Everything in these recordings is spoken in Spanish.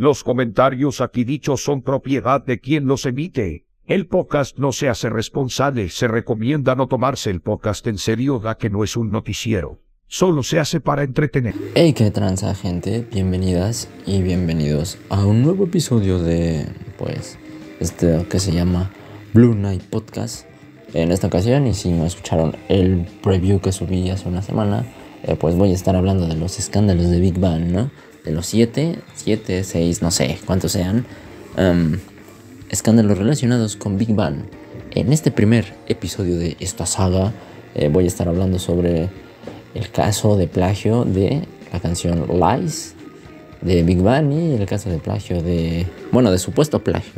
Los comentarios aquí dichos son propiedad de quien los emite. El podcast no se hace responsable, se recomienda no tomarse el podcast en serio da que no es un noticiero. Solo se hace para entretener. Hey, qué tranza gente, bienvenidas y bienvenidos a un nuevo episodio de, pues, este que se llama Blue Night Podcast. En esta ocasión, y si no escucharon el preview que subí hace una semana, eh, pues voy a estar hablando de los escándalos de Big Bang, ¿no? Los siete, siete, seis, no sé cuántos sean, em, escándalos relacionados con Big Bang. En este primer episodio de esta saga, eh, voy a estar hablando sobre el caso de plagio de la canción Lies de Big Bang y el caso de plagio de, bueno, de supuesto plagio,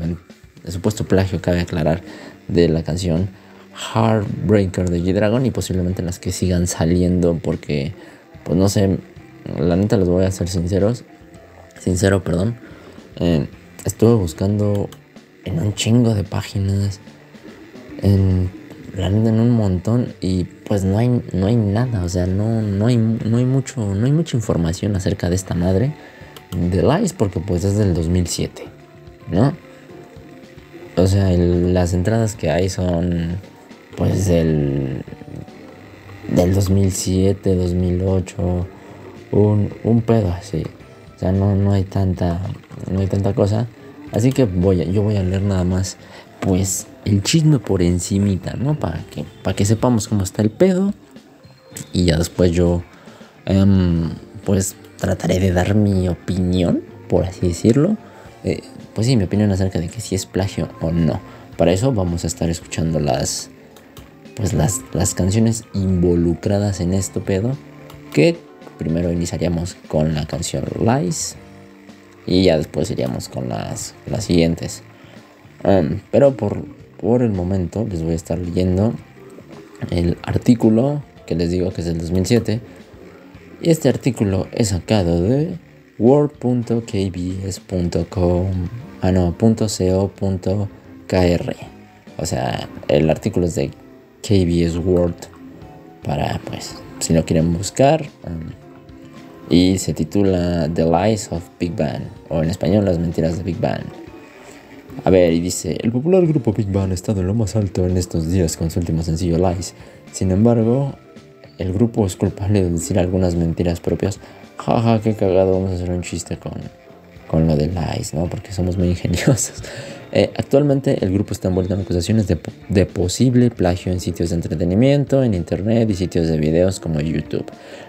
de supuesto plagio, cabe aclarar, de la canción Heartbreaker de G-Dragon y posiblemente las que sigan saliendo porque, pues no sé, la neta les voy a ser sinceros, sincero, perdón. Eh, estuve buscando en un chingo de páginas, en, la neta en un montón y pues no hay, no hay nada, o sea, no, no, hay, no, hay mucho, no hay mucha información acerca de esta madre de Lies porque pues es del 2007, ¿no? O sea, las entradas que hay son pues del, del 2007, 2008, un, un pedo así. O sea, no, no hay tanta, no hay tanta cosa. Así que voy a, yo voy a leer nada más, pues, el chisme por encimita, ¿no? Para que, para que sepamos cómo está el pedo. Y ya después yo, em, pues, trataré de dar mi opinión, por así decirlo. Eh, pues sí, mi opinión acerca de que si es plagio o no. Para eso vamos a estar escuchando las, pues las, las canciones involucradas en esto pedo. Que primero iniciaríamos con la canción Lies. Y ya después iríamos con las, las siguientes. Um, pero por, por el momento les voy a estar leyendo el artículo que les digo que es del 2007. Y este artículo es sacado de word.kbs.com ah no, o sea, el artículo es de KBS World para pues si lo quieren buscar um, y se titula The Lies of Big Bang o en español Las mentiras de Big Bang. A ver, y dice, el popular grupo Big Bang ha estado en lo más alto en estos días con su último sencillo Lies. Sin embargo, el grupo es culpable de decir algunas mentiras propias jaja, qué cagado, vamos a hacer un chiste con, con lo de Lies, ¿no? Porque somos muy ingeniosos. Eh, actualmente el grupo está envuelto en acusaciones de, de, posible plagio en sitios de entretenimiento, en internet y sitios de videos como YouTube.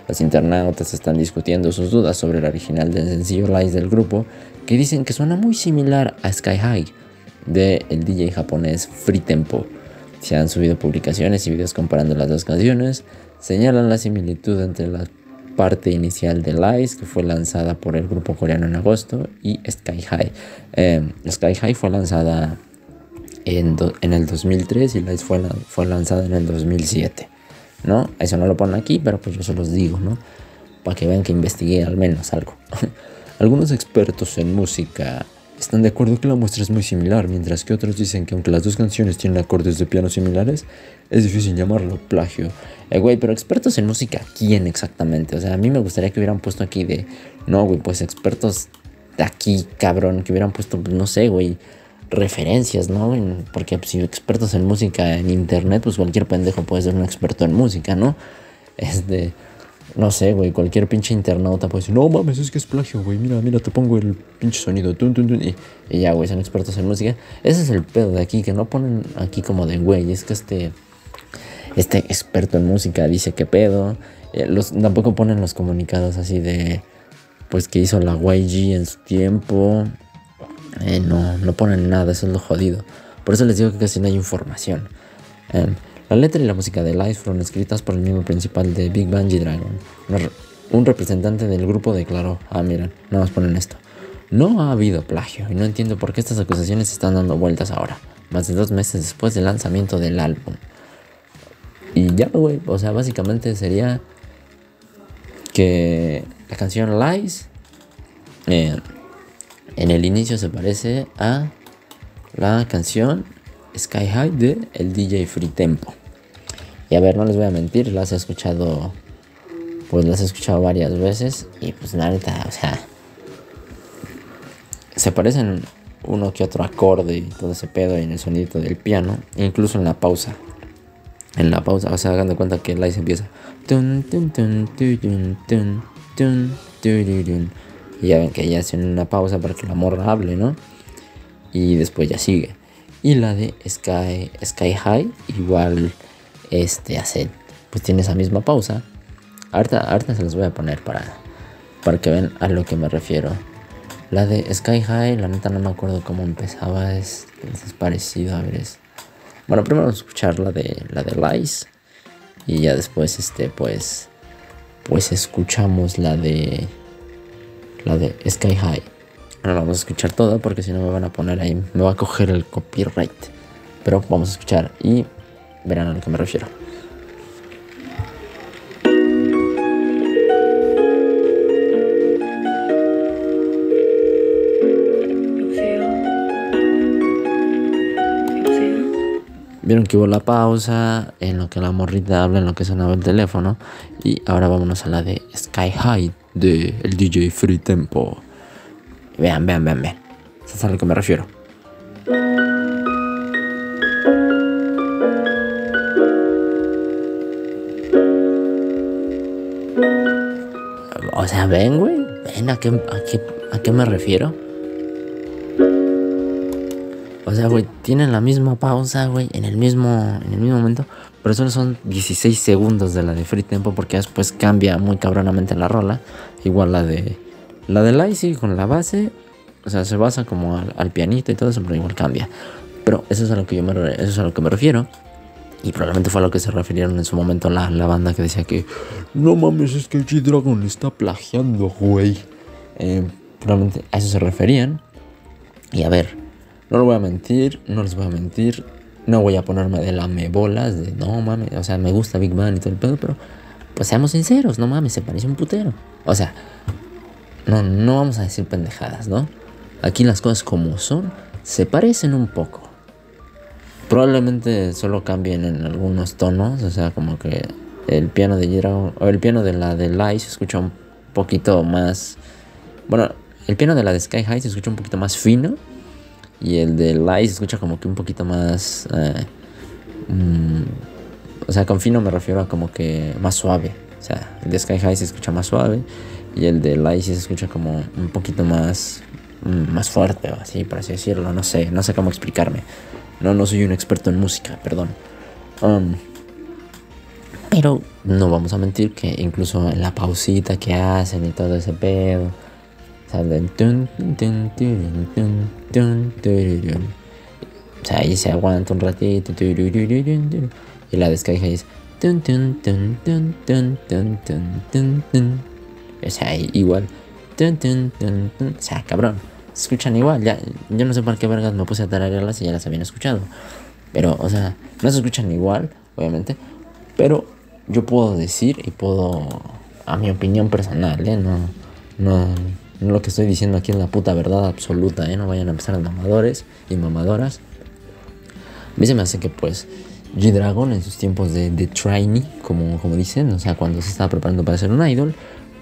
Los internautas están discutiendo sus dudas sobre el original del sencillo Lies del grupo, que dicen que suena muy similar a Sky High de el DJ japonés Free Tempo. Se han subido publicaciones y videos comparando las dos canciones, señalan la similitud entre las parte inicial de Lies, que fue lanzada por el grupo coreano en agosto, y Sky High. Em, Sky High fue lanzada en, el 2003 y Lies fue, fue lanzada en el 2007. ¿no? Eso no lo ponen aquí, pero pues yo se los digo, ¿no? Para que vean que investigué al menos algo. Algunos expertos en música están de acuerdo que la muestra es muy similar, mientras que otros dicen que aunque las dos canciones tienen acordes de piano similares, es difícil llamarlo plagio. Eh, güey, pero expertos en música, ¿quién exactamente? O sea, a mí me gustaría que hubieran puesto aquí de, no, güey, pues expertos de aquí, cabrón, que hubieran puesto, pues, no sé, güey, referencias, ¿no? Porque si expertos en música en internet, pues cualquier pendejo puede ser un experto en música, ¿no? Este no sé, güey, cualquier pinche internauta puede decir, no mames, es que es plagio, güey, mira, mira, te pongo el pinche sonido, tun, tun, tun, y, ya, güey, son expertos en música. Ese es el pedo de aquí, que no ponen aquí como de, güey, es que este, este experto en música dice que pedo. Eh, tampoco ponen los comunicados así de, pues, que hizo la YG en su tiempo. Eh, no, no ponen nada, eso es lo jodido. Por eso les digo que casi no hay información. Eh, la letra y la música de Lies fueron escritas por el miembro principal de Big Bang G-Dragon. Un representante del grupo declaró, ah miren, nada más ponen esto. No ha habido plagio y no entiendo por qué estas acusaciones están dando vueltas ahora, más de dos meses después del lanzamiento del álbum. Y ya, güey, o sea, básicamente sería que la canción Lies eh, en el inicio se parece a la canción Sky High de el DJ Free Tempo. Y a ver, no les voy a mentir, las he escuchado, pues las he escuchado varias veces y pues nada, o sea, se parecen uno que otro acorde y todo ese pedo en el sonido del piano, incluso en la pausa. En la pausa, o sea, hagan de cuenta que el live empieza. Y ya ven que ya hacen una pausa para que la morra hable, ¿no? Y después ya sigue. Y la de Sky, Sky High, igual este hace, pues tiene esa misma pausa. Ahorita, ahorita se las voy a poner para, para que vean a lo que me refiero. La de Sky High, la neta no me acuerdo cómo empezaba, es, es parecido, a ver, es... Bueno, primero vamos a escuchar la de, la de Lies y ya después, este, pues, pues escuchamos la de, la de Sky High. Ahora vamos a escuchar todo porque si no me van a poner ahí, me va a coger el copyright. Pero vamos a escuchar y verán a lo que me refiero. Vieron que hubo la pausa, en lo que la morrita habla, en lo que sonaba el teléfono. Y ahora vámonos a la de Sky High de el DJ Free Tempo. Vean, vean, vean, vean. Eso es a lo que me refiero. O sea, ven, güey. Ven, ¿a qué, a qué, a qué me refiero? O sea, güey, tienen la misma pausa, güey, en el mismo, en el mismo momento. Pero solo son 16 segundos de la de Free Tempo porque después cambia muy cabronamente la rola. Igual la de la de Lazy con la base. O sea, se basa como al, pianito y todo eso, pero igual cambia. Pero eso es a lo que yo me, eso es a lo que me refiero. Y probablemente fue a lo que se refirieron en su momento la, la banda que decía que no mames, es que G-Dragon está plagiando, güey. Eh, probablemente a eso se referían. Y a ver, no lo voy a mentir, no les voy a mentir. No voy a ponerme de lamebolas de no mames, o sea, me gusta Big Bang y todo el pedo, pero pues seamos sinceros, no mames, se parece un putero. O sea, no, no vamos a decir pendejadas, ¿no? Aquí las cosas como son, se parecen un poco. Probablemente solo cambien en algunos tonos, o sea, como que el piano de Dragon o el piano de la de Light se escucha un poquito más. Bueno, el piano de la de Sky High se escucha un poquito más fino y el de Light se escucha como que un poquito más... Eh, mm, o sea, con fino me refiero a como que más suave. O sea, el de Sky High se escucha más suave. Y el de Light se escucha como un poquito más... Mm, más fuerte, o así, por así decirlo. No sé, no sé cómo explicarme. No, no soy un experto en música, perdón. Um, pero no vamos a mentir que incluso la pausita que hacen y todo ese pedo o sea, ahí se aguanta un ratito. Y la descarga es. O sea, igual. O sea, cabrón. Se escuchan igual. Ya, yo no sé por qué vergas me puse a tararearlas y ya las habían escuchado. Pero, o sea, no se escuchan igual, obviamente. Pero yo puedo decir y puedo, a mi opinión personal, ¿eh? No, no, lo que estoy diciendo aquí es la puta verdad absoluta, ¿eh? No vayan a empezar a mamadores y mamadoras. A mí se me hace que, pues, G-Dragon en sus tiempos de, de trainee, como, como dicen, o sea, cuando se estaba preparando para ser un idol,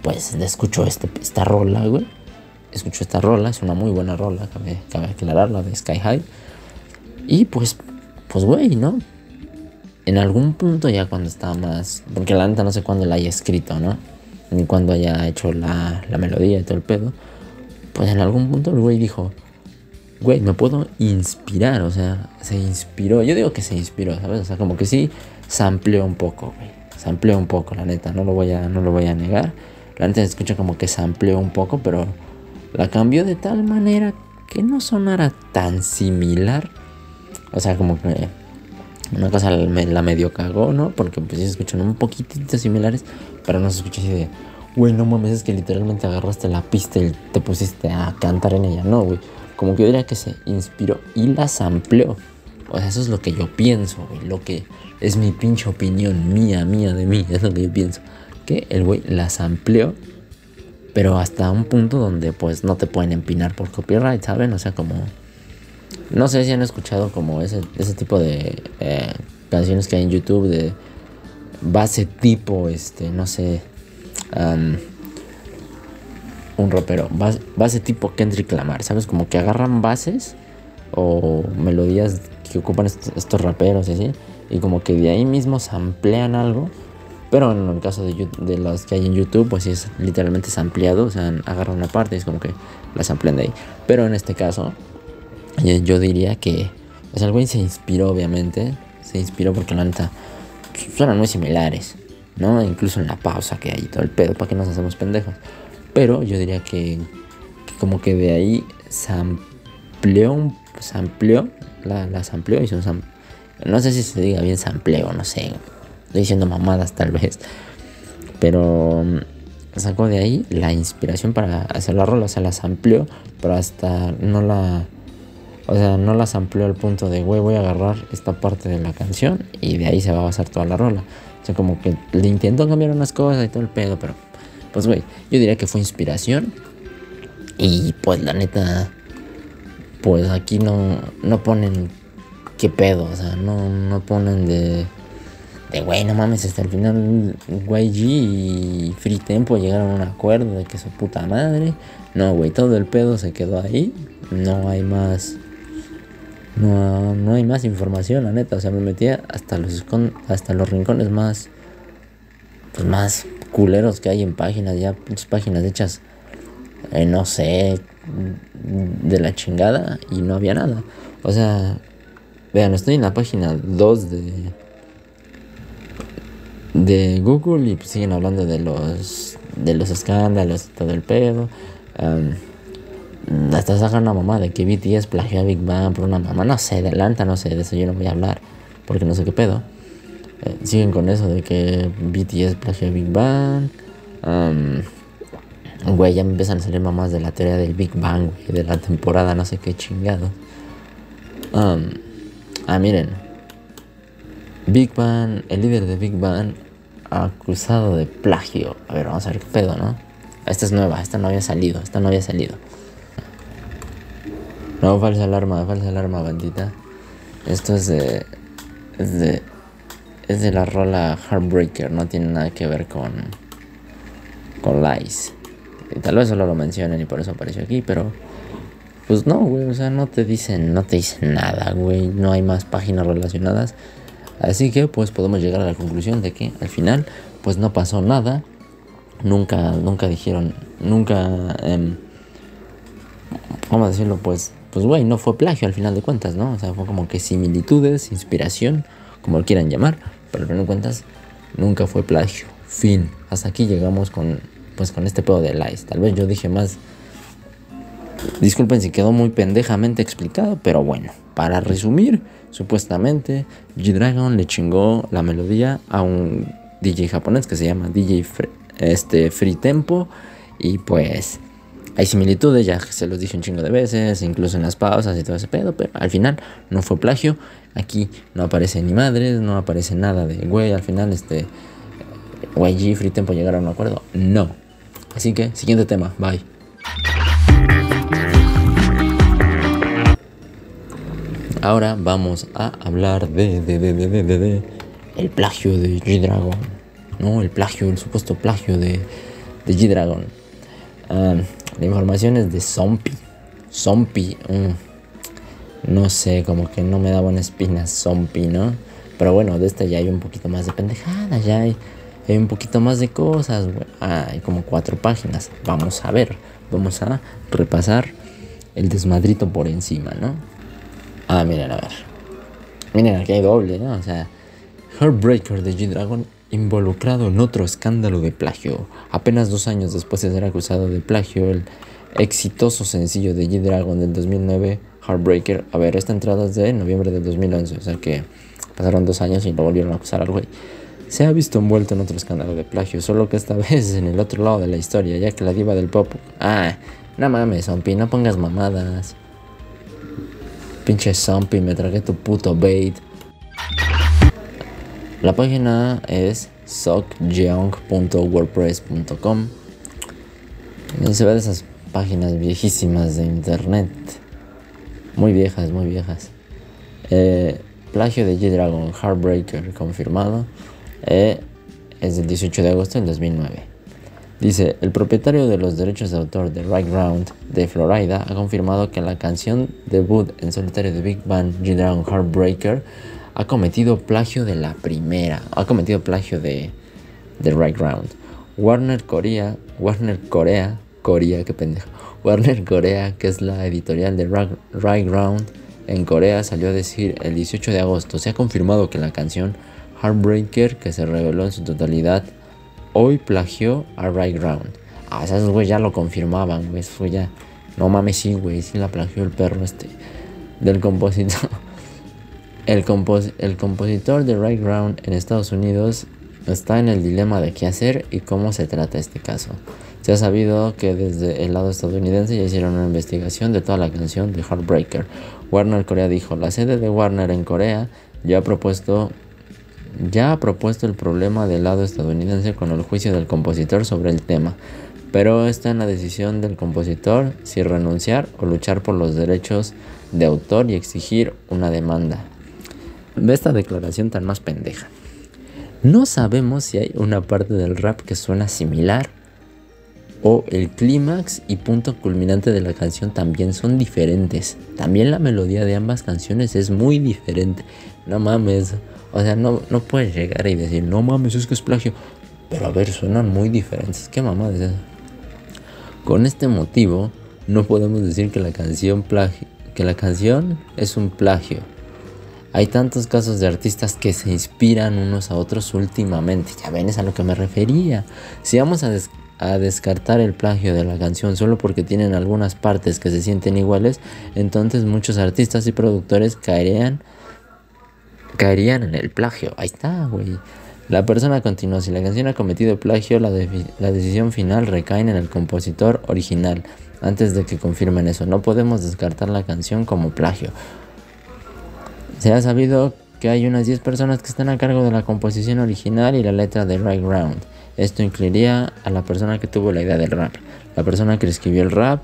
pues escuchó este, esta rola, güey. Escuchó esta rola, es una muy buena rola, cabe, cabe aclararla, de Sky High. Y pues, pues, güey, ¿no? En algún punto ya cuando estaba más... Porque la neta no sé cuándo la haya escrito, ¿no? Ni cuando haya hecho la, la melodía y todo el pedo, pues en algún punto el güey dijo, güey, me puedo inspirar, o sea, se inspiró, yo digo que se inspiró, ¿sabes? O sea, como que sí, se amplió un poco, güey, se amplió un poco, la neta, no lo voy a, no lo voy a negar, la neta se escucha como que se amplió un poco, pero la cambió de tal manera que no sonara tan similar, o sea, como que una cosa la medio cagó, ¿no? Porque pues se escuchan un poquitito similares, pero no se escucha así de, güey, no mames, es que literalmente agarraste la pista y te pusiste a cantar en ella. No, güey. Como que yo diría que se inspiró y las amplió. O sea, eso es lo que yo pienso, güey. Lo que es mi pinche opinión, mía, mía de mí. Es lo que yo pienso. Que el güey las amplió, pero hasta un punto donde pues no te pueden empinar por copyright, ¿saben? O sea, como no sé si han escuchado como ese, ese tipo de eh, canciones que hay en YouTube de base tipo, este, no sé. un rapero. Base, tipo Kendrick Lamar, ¿sabes? Como que agarran bases o melodías que ocupan estos, raperos y así. Y como que de ahí mismo se amplían algo. Pero en el caso de, de los que hay en YouTube, pues es literalmente ampliado. O sea, agarran una parte y es como que las amplían de ahí. Pero en este caso, yo diría que. O sea, el güey se inspiró, obviamente. Se inspiró porque la neta suenan muy similares. ¿no? Incluso en la pausa que hay todo el pedo, para que nos hacemos pendejos. Pero yo diría que, como que de ahí se amplió, se amplió, la, las amplió, no sé si se diga bien sampleo, no sé, estoy diciendo mamadas tal vez, pero mm, sacó de ahí la inspiración para hacer la rola, o sea, las amplió, pero hasta no la, o sea, no las amplió al punto de, güey, voy a agarrar esta parte de la canción y de ahí se va a basar toda la rola. O sea, como que le intentó cambiar unas cosas y todo el pedo, pero pues, güey, yo diría que fue inspiración. Y pues la neta, pues aquí no, no ponen qué pedo, o sea, no, no ponen de, de, güey, no mames, hasta el final YG y Free Tempo llegaron a un acuerdo de que su puta madre. No, güey, todo el pedo se quedó ahí. No hay más. No, no hay más información, la neta. O sea, me metía hasta los, hasta los rincones más. Pues más culeros que hay en páginas, ya páginas hechas, eh, no sé, de la chingada y no había nada. O sea, vean, estoy en la página 2 de, de Google y pues siguen hablando de los, de los escándalos y todo el pedo. Hasta sacan una mamá de que BTS plagió a Big Bang por una mamá. No sé, adelanta, no sé, de eso yo no voy a hablar porque no sé qué pedo. Eh, siguen con eso de que BTS plagió Big Bang. güey, ya me empiezan a salir mamás de la teoría del Big Bang, de la temporada, no sé qué chingado. ah, miren. Big Bang, el líder de Big Bang, acusado de plagio. A ver, vamos a ver qué pedo, ¿no? Esta es nueva, esta no había salido, esta no había salido. No, falsa alarma, falsa alarma, bandita. Esto es de. Es de es de la rola Heartbreaker, no tiene nada que ver con, con Lies. tal vez solo lo mencionen y por eso apareció aquí, pero pues no, güey, o sea, no te dicen, no te dicen nada, güey, no hay más páginas relacionadas. Así que pues podemos llegar a la conclusión de que al final pues no pasó nada. Nunca, nunca dijeron, nunca, eh, ¿cómo decirlo? Pues, pues güey, no fue plagio al final de cuentas, ¿no? O sea, fue como que similitudes, inspiración, como lo quieran llamar pero al final de cuentas nunca fue plagio. Fin. Hasta aquí llegamos con, pues, con este pedo de Lies. Tal vez yo dije más. Disculpen si quedó muy pendejamente explicado, pero bueno, para resumir, supuestamente G-Dragon le chingó la melodía a un DJ japonés que se llama DJ este, Free Tempo y pues hay similitudes, ya se los dije un chingo de veces, incluso en las pausas y todo ese pedo, pero al final no fue plagio. Aquí no aparece ni madres, no aparece nada de güey, al final este YG Free Tempo llegaron a un acuerdo. No. Así que, siguiente tema, bye. Ahora vamos a hablar de, de, de, de, de, de el plagio de G-Dragon. No, el plagio, el supuesto plagio de, de G-Dragon. Ah, la información es de Zombie. Zombie. Mm, no sé, como que no me da buena espina Zombie, ¿no? Pero bueno, de esta ya hay un poquito más de pendejada, ya hay, hay un poquito más de cosas. Ah, hay como cuatro páginas. Vamos a ver, vamos a repasar el desmadrito por encima, ¿no? Ah, miren, a ver. Miren, aquí hay doble, ¿no? O sea, Heartbreaker de G-Dragon involucrado en otro escándalo de plagio. Apenas dos años después de ser acusado de plagio, el exitoso sencillo de G-Dragon del 2009, Heartbreaker, a ver, esta entrada es de noviembre del 2011, o sea que pasaron dos años y lo volvieron a acusar al güey. Se ha visto envuelto en otro escándalo de plagio, solo que esta vez en el otro lado de la historia, ya que la diva del pop... Ah, no mames, Zombie, no pongas mamadas. Pinche Zombie, me tragué tu puto bait. La página es sockjeong.wordpress.com. Se ve de esas páginas viejísimas de internet. Muy viejas, muy viejas. Eh, plagio de G-Dragon Heartbreaker confirmado. Eh, es del 18 de agosto del 2009. Dice, el propietario de los derechos de autor de Right Round de Florida ha confirmado que la canción debut en solitario de Big Bang G-Dragon Heartbreaker ha cometido plagio de la primera, ha cometido plagio de, de Right Round. Warner Corea, Warner Corea, Corea, qué pendejo. Warner Corea, que es la editorial de Right Round en Corea, salió a decir el 18 de agosto, se ha confirmado que la canción Heartbreaker, que se reveló en su totalidad hoy plagió a Right Ground. Ah, esos güey ya lo confirmaban, güey. Eso ya. No mames, sí, güey. Sí la plagió el perro este. Del compositor. El, el compositor de Right Ground en Estados Unidos está en el dilema de qué hacer y cómo se trata este caso. Se ha sabido que desde el lado estadounidense ya hicieron una investigación de toda la canción de Heartbreaker. Warner Corea dijo, la sede de Warner en Corea ya ha propuesto ya ha propuesto el problema del lado estadounidense con el juicio del compositor sobre el tema, pero está en la decisión del compositor si renunciar o luchar por los derechos de autor y exigir una demanda. Ve esta declaración tan más pendeja. No sabemos si hay una parte del rap que suena similar o el clímax y punto culminante de la canción también son diferentes. También la melodía de ambas canciones es muy diferente. No mames, o sea, no, no puedes llegar y decir, no mames, es que es plagio. Pero a ver, suenan muy diferentes. ¿Qué mamá es eso? Con este motivo, no podemos decir que la canción que la canción es un plagio. Hay tantos casos de artistas que se inspiran unos a otros últimamente. Ya ven, es a lo que me refería. Si vamos a, descartar el plagio de la canción solo porque tienen algunas partes que se sienten iguales, entonces muchos artistas y productores caerían caerían en el plagio. Ahí está, güey. La persona continúa, si la canción ha cometido plagio, la, la, decisión final recae en el compositor original, antes de que confirmen eso. No podemos descartar la canción como plagio. Se ha sabido que hay unas 10 personas que están a cargo de la composición original y la letra de Right Ground. Esto incluiría a la persona que tuvo la idea del rap, la persona que escribió el rap,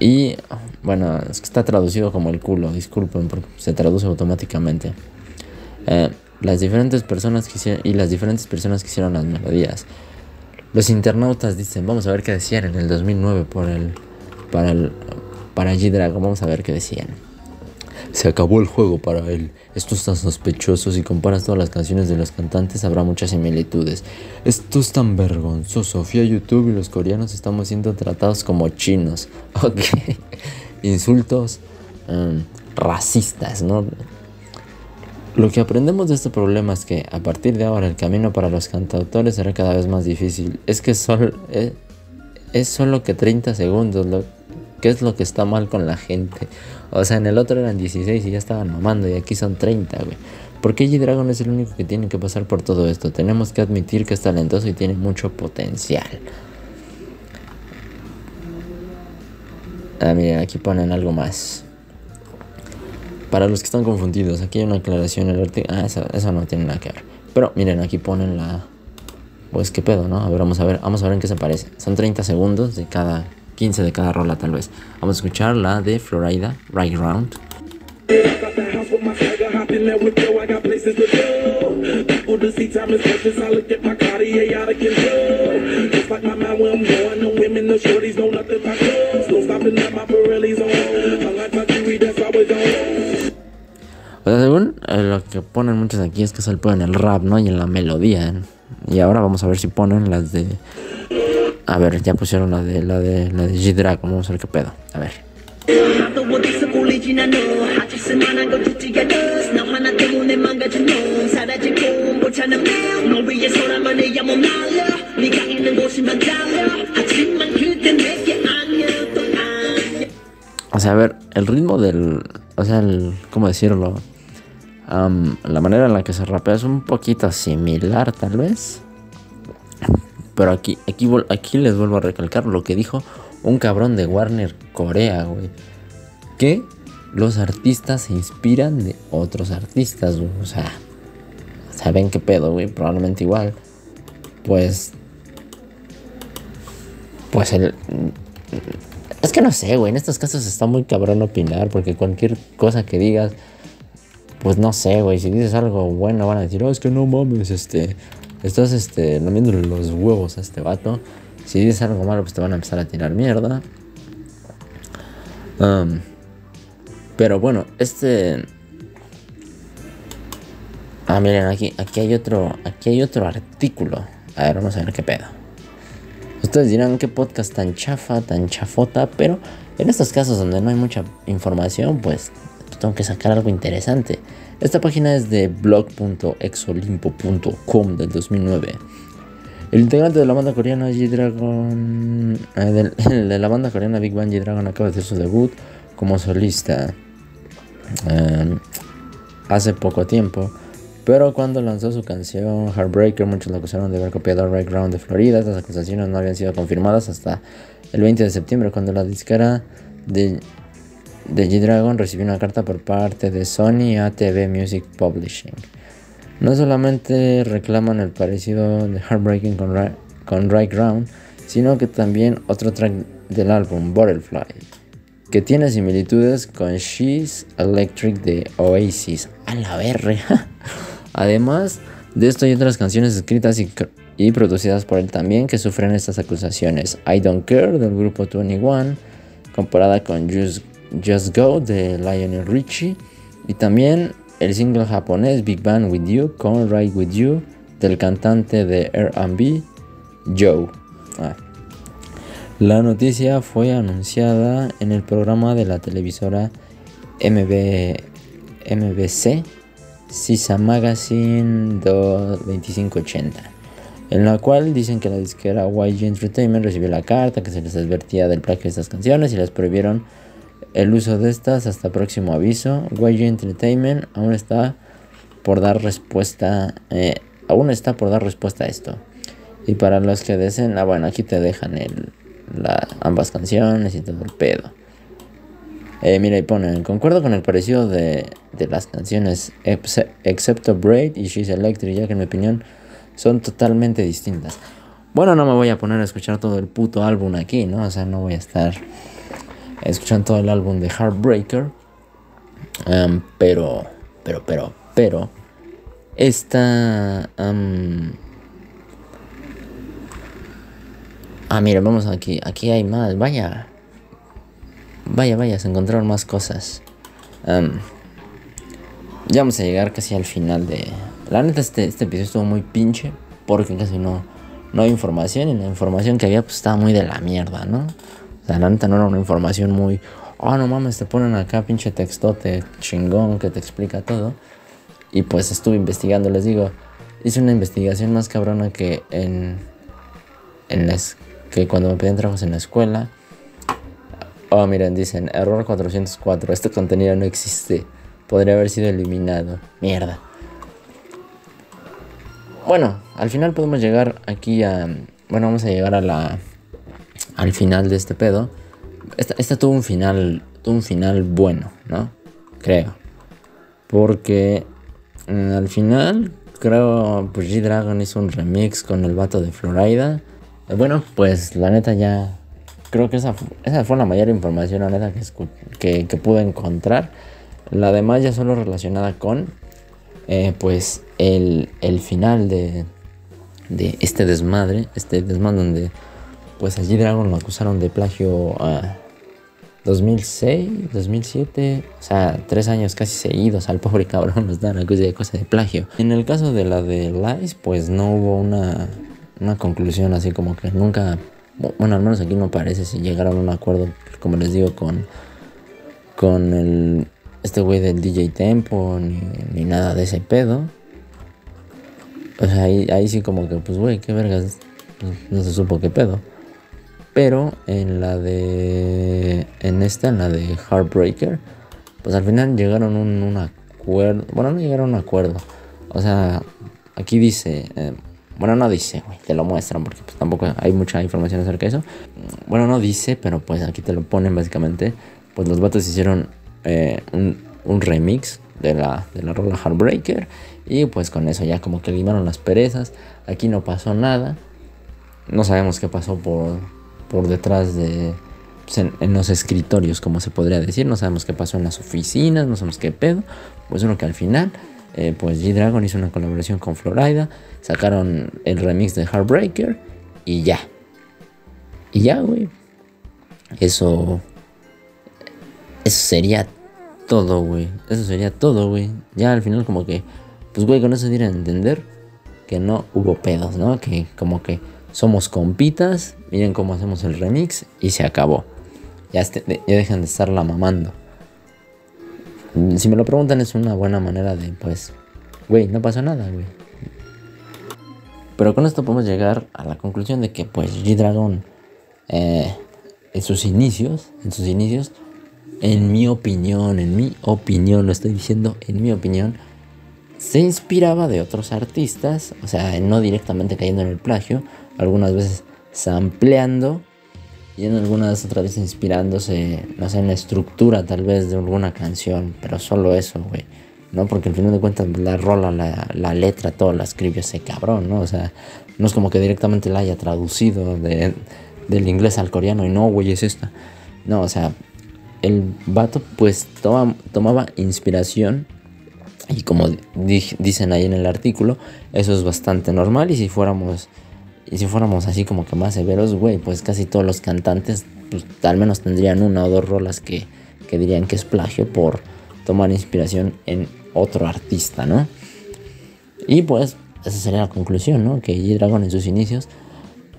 y bueno, es que está traducido como el culo, disculpen, porque se traduce automáticamente. Eh, las diferentes personas que hicieron, y las diferentes personas que hicieron las melodías. Los internautas dicen, vamos a ver qué decían en el 2009 por el, para el, para G-Dragon, vamos a ver qué decían. Se acabó el juego para él. Esto está sospechoso. Si comparas todas las canciones de los cantantes, habrá muchas similitudes. Esto es tan vergonzoso. Fui YouTube y los coreanos estamos siendo tratados como chinos. Ok. Insultos em, racistas, ¿no? Lo que aprendemos de este problema es que a partir de ahora el camino para los cantautores será cada vez más difícil. Es que solo, eh, es solo que 30 segundos. Lo, ¿Qué es lo que está mal con la gente? O sea, en el otro eran 16 y ya estaban mamando y aquí son 30, güey. ¿Por qué G-Dragon es el único que tiene que pasar por todo esto? Tenemos que admitir que es talentoso y tiene mucho potencial. Ah, miren, aquí ponen algo más. Para los que están confundidos, aquí hay una aclaración. El ah, eso, eso no tiene nada que ver. Pero miren, aquí ponen la... Pues qué pedo, ¿no? A ver, vamos a ver, vamos a ver en qué se parece. Son 30 segundos de cada 15 de cada rola tal vez. Vamos a escuchar la de Florida, Right Round. O sea, según eh, lo que ponen muchos aquí es que solo ponen el rap, ¿no? Y en la melodía. Y ahora vamos a ver si ponen las de a ver, ya pusieron la de la de la de G-Dragon, vamos a ver qué pedo. A ver. O sea, a ver, el ritmo del. O sea, el. ¿Cómo decirlo? la manera en la que se rapea es un poquito similar, tal vez. Pero aquí, aquí, aquí les vuelvo a recalcar lo que dijo un cabrón de Warner Corea, güey. Que los artistas se inspiran de otros artistas, güey. O sea, ¿saben qué pedo, güey? Probablemente igual. Pues. Pues el. Es que no sé, güey. En estos casos está muy cabrón opinar. Porque cualquier cosa que digas. Pues no sé, güey. Si dices algo bueno, van a decir, oh, es que no mames, este estás este, lamiéndole los huevos a este vato. Si dices algo malo, pues te van a empezar a tirar mierda. Um, pero bueno, este. Ah, miren, aquí, aquí hay otro. Aquí hay otro artículo. A ver, vamos a ver qué pedo. Ustedes dirán qué podcast tan chafa, tan chafota, pero en estos casos donde no hay mucha información, pues tengo que sacar algo interesante. Esta página es de blog.exolimpo.com del 2009. El integrante de la banda coreana G-Dragon. Eh, de, la banda coreana Big Bang G-Dragon acaba de hacer su debut como solista eh, hace poco tiempo. Pero cuando lanzó su canción Heartbreaker, muchos lo acusaron de haber copiado el background de Florida. Estas acusaciones no habían sido confirmadas hasta el 20 de septiembre, cuando la disquera de de G-Dragon recibió una carta por parte de Sony ATV Music Publishing. No solamente reclaman el parecido de Heartbreaking con, con Right Ground, sino que también otro track del álbum, Butterfly, que tiene similitudes con She's Electric de Oasis. A la verga. Además de esto hay otras canciones escritas y, y producidas por él también que sufren estas acusaciones. I Don't Care del grupo 21, comparada con Just Just Go de Lionel Richie y también el single japonés Big Bang With You con Ride With You del cantante de R&B Joe. Ah. La noticia fue anunciada en el programa de la televisora MB, MBC Sisa Magazine 2580, en la cual dicen que la disquera YG Entertainment recibió la carta que se les advertía del plagio de estas canciones y les prohibieron el uso de estas hasta próximo aviso. YG Entertainment aún está por dar respuesta. Eh, aún está por dar respuesta a esto. Y para los que deseen, ah, bueno, aquí te dejan el, ambas canciones y todo el pedo. Eh, mira, y ponen, concuerdo con el parecido de, de las canciones Excepto Braid y She's Electric, ya que en mi opinión son totalmente distintas. Bueno, no me voy a poner a escuchar todo el puto álbum aquí, ¿no? O sea, no voy a estar escuchan todo el álbum de Heartbreaker. Pero, pero, pero, pero, esta... Ah, mira, vamos aquí. Aquí hay más. Vaya. Vaya, vaya, se encontraron más cosas. Ya vamos a llegar casi al final de... La neta, este, este episodio estuvo muy pinche. Porque casi no, no hay información. Y la información que había pues estaba muy de la mierda, ¿no? La no era una información muy, oh no mames, te ponen acá pinche textote chingón que te explica todo. Y pues estuve investigando, les digo, hice una investigación más cabrona que en, en las, que cuando me pedían trabajos en la escuela. Oh, miren, dicen, error 404, este contenido no existe, podría haber sido eliminado. Mierda. Bueno, al final podemos llegar aquí a, bueno, vamos a llegar a la al final de este pedo. Esta, tuvo un final, tuvo un final bueno, ¿no? Creo. Porque mm, al final, creo, pues G-Dragon hizo un remix con el vato de Florida. Eh, bueno, pues la neta ya. Creo que esa, esa fue la mayor información, la neta, que, que, pude encontrar. La demás ya solo relacionada con. Eh, pues el, el final de, de este desmadre. Este desmadre donde pues allí Dragon lo acusaron de plagio a 2006, 2007, o sea, tres años casi seguidos al pobre cabrón nos dan acusado de cosa de plagio. En el caso de la de Lice, pues no hubo una, una conclusión así como que nunca, bueno, al menos aquí no parece si llegaron a un acuerdo, como les digo, con, con el, este güey del DJ Tempo, ni, ni nada de ese pedo. O sea, ahí, ahí sí como que, pues, güey, qué vergas, no se supo qué pedo. Pero en la de. En esta, en la de Heartbreaker, pues al final llegaron un, acuerdo. Bueno, no llegaron a un acuerdo. O sea, aquí dice. Eh, bueno, no dice, güey, te lo muestran porque pues, tampoco hay mucha información acerca de eso. Bueno, no dice, pero pues aquí te lo ponen básicamente. Pues los vatos hicieron eh, un, remix de la, de la rola Heartbreaker. Y pues con eso ya como que limaron las perezas. Aquí no pasó nada. No sabemos qué pasó por, por detrás de pues, en, los escritorios, como se podría decir. No sabemos qué pasó en las oficinas, no sabemos qué pedo. Pues uno que al final eh, pues G-Dragon hizo una colaboración con Florida, sacaron el remix de Heartbreaker y ya. Y ya, güey. Eso. Eso sería todo, güey. Eso sería todo, güey. Ya al final, como que. Pues, güey, con eso dieron a entender que no hubo pedos, ¿no? Que como que somos compitas, miren cómo hacemos el remix y se acabó. Ya, este, ya dejan de estarla mamando. Si me lo preguntan es una buena manera de, pues, güey, no pasó nada, güey. Pero con esto podemos llegar a la conclusión de que, pues, G-Dragon, eh, en sus inicios, en sus inicios, en mi opinión, en mi opinión, lo estoy diciendo, en mi opinión, se inspiraba de otros artistas, o sea, no directamente cayendo en el plagio, algunas veces sampleando y en algunas otras veces inspirándose, no sé, en la estructura tal vez de alguna canción, pero solo eso, güey. ¿no? Porque al final de cuentas la rola, la, la, letra, todo la escribió ese cabrón, ¿no? O sea, no es como que directamente la haya traducido de, del inglés al coreano y no, güey, es esta. No, o sea, el vato pues toma, tomaba inspiración y como dicen ahí en el artículo, eso es bastante normal y si fuéramos y si fuéramos así como que más severos, güey, pues casi todos los cantantes pues, al menos tendrían una o dos rolas que, que dirían que es plagio por tomar inspiración en otro artista, ¿no? Y pues esa sería la conclusión, ¿no? Que G-Dragon en sus inicios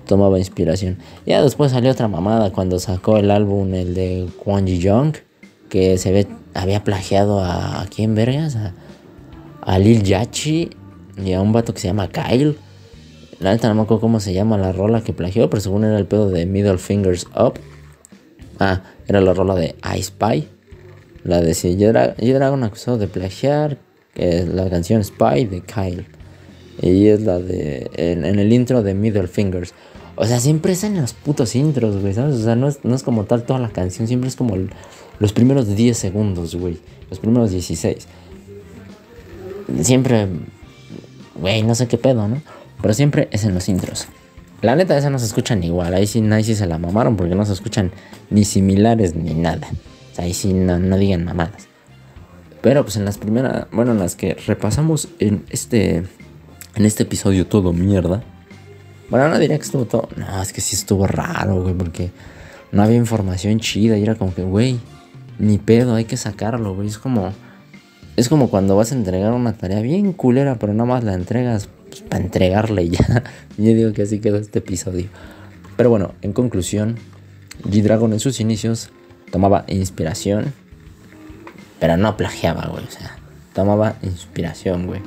tomaba inspiración. Ya después salió otra mamada cuando sacó el álbum, el de Kwon Ji Young, que se ve, había plagiado a, ¿a quién vergas? A, a Lil Yachi y a un vato que se llama Kyle. La neta no me acuerdo cómo se llama la rola que plagió, pero según era el pedo de Middle Fingers Up. Ah, era la rola de I Spy. La de si G-Dragon acusado de plagiar, la canción Spy de Kyle. Y es la de. En, el intro de Middle Fingers. O sea, siempre es en los putos intros, güey, ¿sabes? O sea, no es, no es como tal toda la canción, siempre es como los primeros 10 segundos, güey. Los primeros 16. Siempre. Güey, no sé qué pedo, ¿no? Pero siempre es en los intros. La neta, esa no se escuchan igual. Ahí sí, ahí sí se la mamaron porque no se escuchan ni similares ni nada. Ahí sí no, no digan mamadas. Pero pues en las primeras, bueno, en las que repasamos en este, en este episodio todo mierda. Bueno, no diría que estuvo todo. No, es que sí estuvo raro, güey, porque no había información chida y era como que, güey, ni pedo, hay que sacarlo, güey. Es como, es como cuando vas a entregar una tarea bien culera, pero nada más la entregas pues, para entregarle ya. Yo digo que así quedó este episodio. Pero bueno, en conclusión, G-Dragon en sus inicios tomaba inspiración, pero no plagiaba, güey. O sea, tomaba inspiración, güey.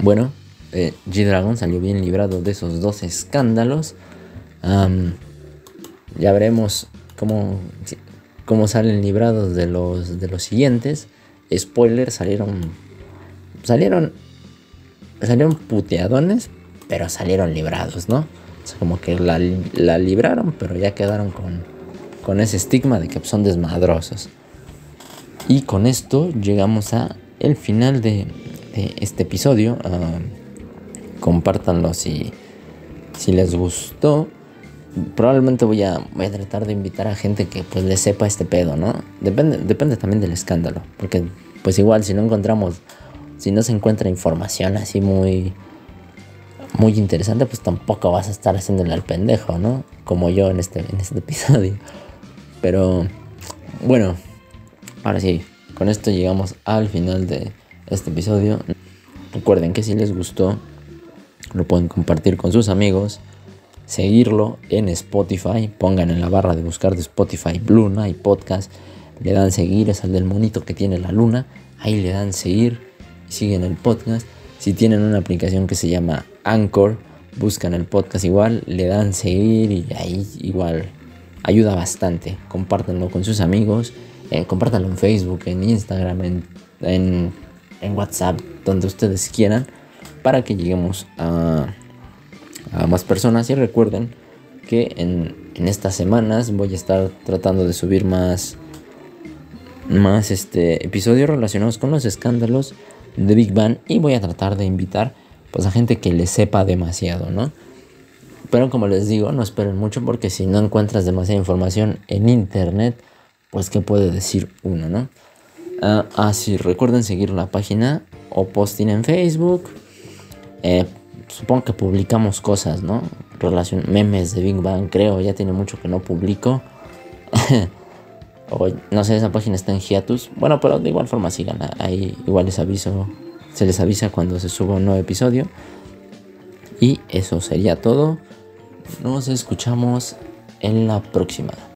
Bueno, eh, G-Dragon salió bien librado de esos dos escándalos. ya veremos cómo, cómo salen librados de los, de los siguientes. Spoiler, salieron. Salieron salieron puteadones, pero salieron librados, ¿no? O sea, como que la, libraron, pero ya quedaron con, con ese estigma de que son desmadrosos. Y con esto llegamos a el final de, este episodio. Uh, compártanlo si, si les gustó. Probablemente voy a, voy a tratar de invitar a gente que pues le sepa este pedo, ¿no? Depende, depende también del escándalo. Porque pues igual si no encontramos si no se encuentra información así muy muy interesante, pues tampoco vas a estar haciéndole al pendejo, ¿no? Como yo en este, en este episodio. Pero bueno, ahora sí, con esto llegamos al final de este episodio. Recuerden que si les gustó, lo pueden compartir con sus amigos, seguirlo en Spotify, pongan en la barra de buscar de Spotify Luna y podcast, le dan seguir, es el del monito que tiene la luna, ahí le dan seguir siguen el podcast. Si tienen una aplicación que se llama Anchor, buscan el podcast igual, le dan seguir y ahí igual ayuda bastante. Compártanlo con sus amigos, eh, compártanlo en Facebook, en Instagram, en, en, WhatsApp, donde ustedes quieran, para que lleguemos a, a más personas. Y recuerden que en, en, estas semanas voy a estar tratando de subir más, más este, episodios relacionados con los escándalos de Big Bang y voy a tratar de invitar pues a gente que le sepa demasiado, ¿no? Pero como les digo, no esperen mucho porque si no encuentras demasiada información en internet, pues qué puede decir uno, ¿no? Ah, ah sí, recuerden seguir la página o posting en Facebook. Eh, supongo que publicamos cosas, ¿no? Relación, memes de Big Bang, creo, ya tiene mucho que no publico. o no sé, esa página está en hiatus. Bueno, pero de igual forma sigan, ahí igual les aviso, se les avisa cuando se suba un nuevo episodio. Y eso sería todo. Nos escuchamos en la próxima.